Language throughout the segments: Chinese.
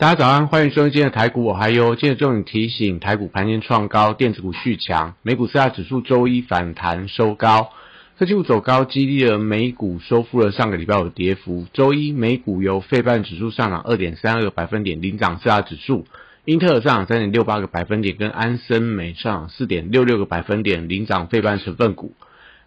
大家早安，欢迎收听今天的台股我还有。今日重点提醒，台股盘前创高，电子股续强，美股四大指数周一反弹收高，科技股走高，激励了美股收复了上个礼拜的跌幅。周一美股由费半指数上涨二点三二个百分点领涨四大指数，英特尔上涨三点六八个百分点，跟安森美上涨四点六六个百分点领涨费半成分股。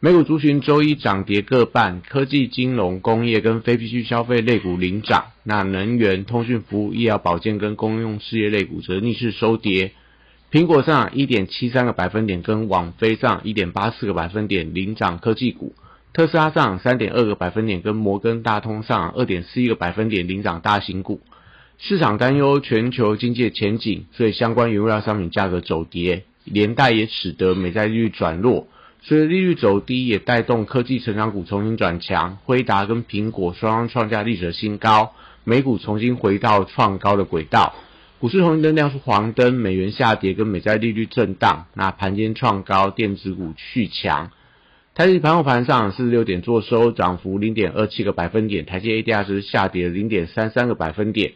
美股族群周一涨跌各半，科技、金融、工业跟非必需消费类股领涨，那能源、通讯服务、医疗保健跟公用事业类股则逆势收跌。苹果上一点七三个百分点，跟网飞上一点八四个百分点领涨科技股。特斯拉上三点二个百分点，跟摩根大通上二点四一个百分点领涨大型股。市场担忧全球经济前景，所以相关原料商品价格走跌，连带也使得美债利率转弱。所以利率走低，也带动科技成长股重新转强，辉达跟苹果双双创下历史新高，美股重新回到创高的轨道。股市红绿灯亮出黄灯，美元下跌跟美债利率震荡，那盘间创高，电子股续强。台积盘后盘上四十六点做收，涨幅零点二七个百分点，台积 ADR 是下跌零点三三个百分点。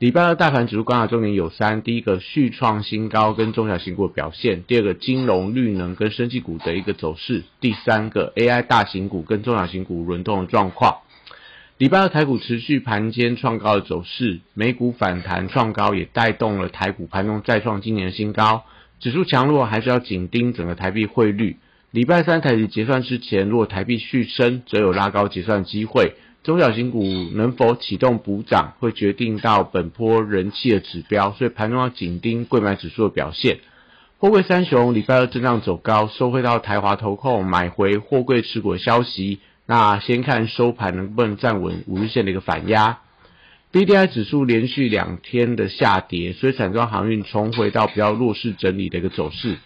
礼拜二大盘指数观察重点有三：第一个续创新高跟中小型股表现；第二个金融、绿能跟生技股的一个走势；第三个 AI 大型股跟中小型股轮动的状况。礼拜二台股持续盘间创高的走势，美股反弹创高也带动了台股盘中再创今年的新高。指数强弱还是要紧盯整个台币汇率。礼拜三台指结算之前，如果台币续升，则有拉高结算机会。中小型股能否启动补涨，会决定到本波人气的指标，所以盘中要紧盯贵买指数的表现。货柜三雄礼拜二震荡走高，收回到台华投控买回货柜持股的消息。那先看收盘能不能站稳五日线的一个反压。B D I 指数连续两天的下跌，所以散装航运重回到比较弱势整理的一个走势。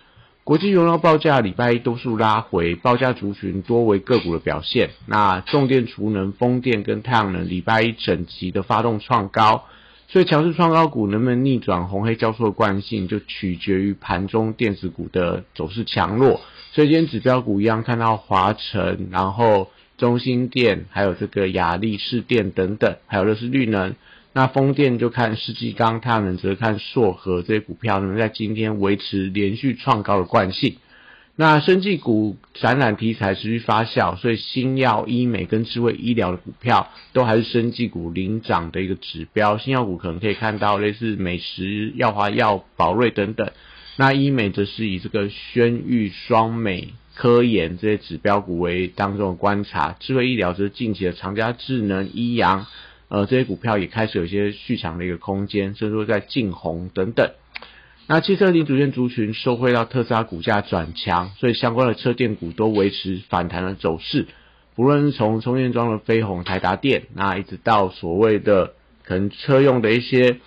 国际原油报价礼拜一多数拉回，报价族群多为个股的表现。那重电、储能、风电跟太阳能礼拜一整齐的发动创高，所以强势创高股能不能逆转红黑交错的惯性，就取决于盘中电子股的走势强弱。所以今天指标股一样看到华晨，然后中心电，还有这个亚力士电等等，还有的是绿能。那风电就看世纪钢，太阳能则看硕和这些股票能在今天维持连续创高的惯性。那生技股展览题材持续发酵，所以新药、医美跟智慧医疗的股票都还是生技股领涨的一个指标。新药股可能可以看到类似美食、药华药、宝瑞等等。那医美则是以这个轩誉、双美、科研这些指标股为当中的观察。智慧医疗则是近期的长家智能、医阳。呃，这些股票也开始有一些续强的一个空间，甚至说在进红等等。那汽车零组件族群受惠到特斯拉股价转强，所以相关的车电股都维持反弹的走势。不论是从充电桩的飞鸿、台达电，那一直到所谓的可能车用的一些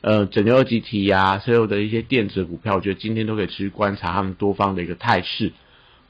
呃整流二极体呀，车用的一些电子股票，我觉得今天都可以持续观察他们多方的一个态势。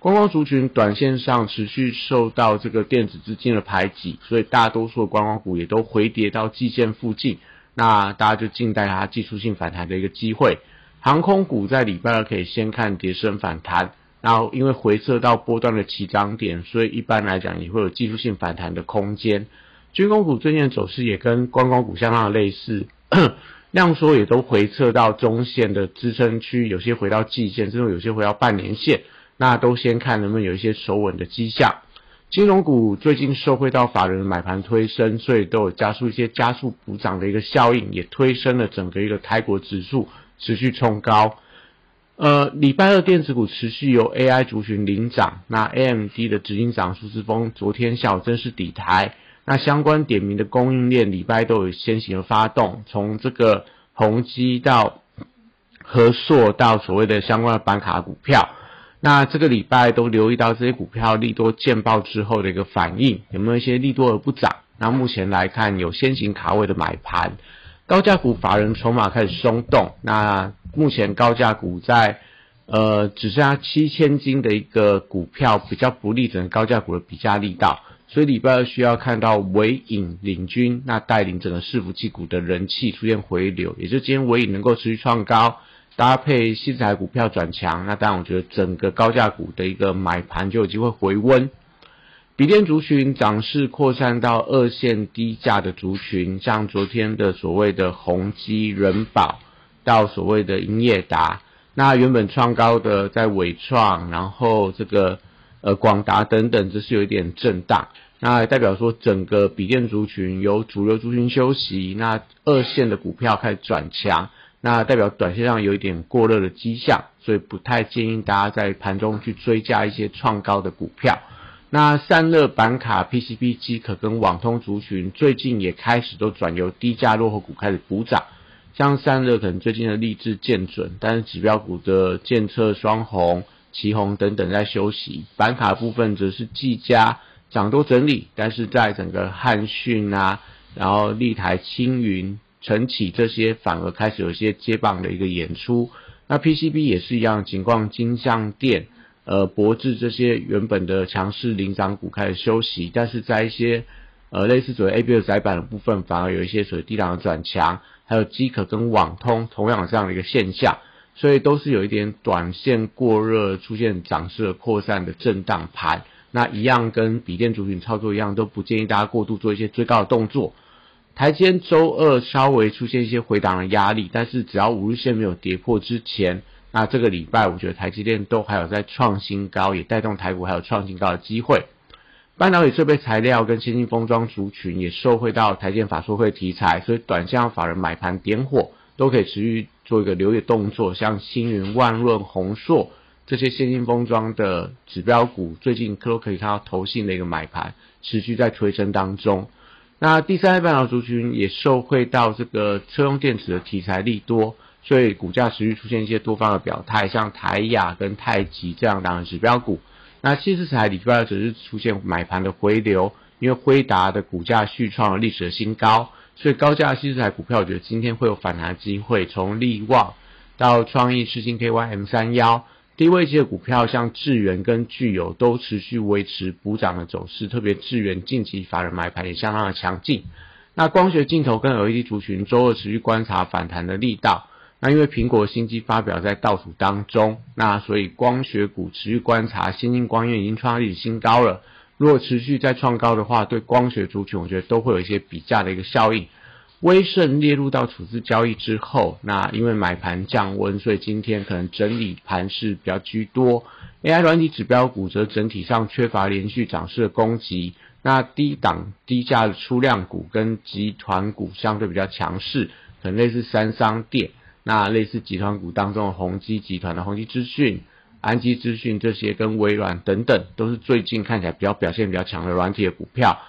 观光族群短线上持续受到这个电子资金的排挤，所以大多数的观光股也都回跌到季线附近。那大家就静待它技术性反弹的一个机会。航空股在礼拜二可以先看跌升反弹，然后因为回撤到波段的起涨点，所以一般来讲也会有技术性反弹的空间。军工股最近的走势也跟观光股相当的类似，量缩也都回撤到中线的支撑区，有些回到季线，甚至有些回到半年线。那都先看能不能有一些守稳的迹象。金融股最近受惠到法人的买盘推升，所以都有加速一些加速补涨的一个效应，也推升了整个一个泰国指数持续冲高。呃，礼拜二电子股持续由 AI 族群领涨，那 AMD 的执行长苏志峰昨天下午正式抵台，那相关点名的供应链礼拜都有先行的发动，从这个宏基到和硕到所谓的相关的板卡股票。那这个礼拜都留意到这些股票利多见报之后的一个反应，有没有一些利多而不涨？那目前来看有先行卡位的买盘，高价股法人筹码开始松动。那目前高价股在呃，只剩下七千金的一个股票比较不利整个高价股的比价力道，所以礼拜二需要看到尾影领军，那带领整个伺服器股的人气出现回流，也就今天尾影能够持续创高，搭配新材股票转强，那当然我觉得整个高价股的一个买盘就有机会回温。笔电族群涨势扩散到二线低价的族群，像昨天的所谓的宏基、人保，到所谓的英业达。那原本创高的在伟创，然后这个呃广达等等，这是有一点震荡。那代表说整个笔电族群由主流族群休息，那二线的股票开始转强，那代表短线上有一点过热的迹象，所以不太建议大家在盘中去追加一些创高的股票。那散热板卡、PCB 机可跟网通族群最近也开始都转由低价落后股开始补涨。像散热可能最近的励志见准，但是指标股的建策双红、旗红等等在休息，板卡部分则是技嘉涨多整理，但是在整个汉讯啊，然后立台、青云、晨起这些反而开始有一些接棒的一个演出。那 PCB 也是一样情况，金相电、呃博智这些原本的强势领涨股开始休息，但是在一些呃类似所谓 ABF 窄板的部分，反而有一些所谓低档的转强。还有机可跟网通同样的这样的一个现象，所以都是有一点短线过热，出现涨势的扩散的震荡盘。那一样跟笔电主群操作一样，都不建议大家过度做一些追高的动作。台间周二稍微出现一些回档的压力，但是只要五日线没有跌破之前，那这个礼拜我觉得台积电都还有在创新高，也带动台股还有创新高的机会。半导体设备材料跟先进封装族群也受惠到台建法说会题材，所以短线法人买盘点火都可以持续做一个留意动作。像星云、万润、宏硕这些先进封装的指标股，最近都可以看到投信的一个买盘持续在推升当中。那第三代半导体族群也受惠到这个车用电池的题材利多，所以股价持续出现一些多方的表态，像台亚跟太极这样的指标股。那七十彩礼拜二只是出现买盘的回流，因为辉达的股价续创了历史的新高，所以高价七十彩股票，我觉得今天会有反弹机会。从利旺到创意、世星 KY、M 三幺低位阶的股票，像智源跟具有都持续维持补涨的走势，特别智源近期法人买盘也相当的强劲。那光学镜头跟 LED 族群周二持续观察反弹的力道。那因为苹果新机发表在倒数当中，那所以光学股持续观察，新进光院已经创历史新高了。如果持续再创高的话，对光学族群我觉得都会有一些比价的一个效应。威盛列入到处置交易之后，那因为买盘降温，所以今天可能整理盘势比较居多。AI 软体指标股则整体上缺乏连续涨势的攻击，那低档低价的出量股跟集团股相对比较强势，可能类似三商电。那类似集团股当中的宏基集团的宏基资讯、安基资讯这些，跟微软等等，都是最近看起来比较表现比较强的软体的股票。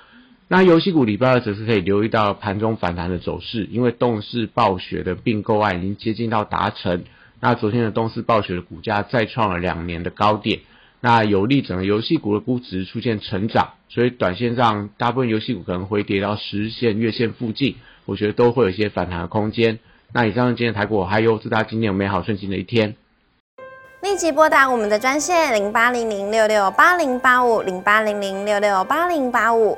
那游戏股礼拜二则是可以留意到盘中反弹的走势，因为动视暴雪的并购案已经接近到达成。那昨天的动视暴雪的股价再创了两年的高点，那有利整个游戏股的估值出现成长，所以短线上大部分游戏股可能会跌到十日线、月线附近，我觉得都会有一些反弹的空间。那以上是今天台股，还有祝大家今天有美好顺心的一天。立即拨打我们的专线零八零零六六八零八五零八零零六六八零八五。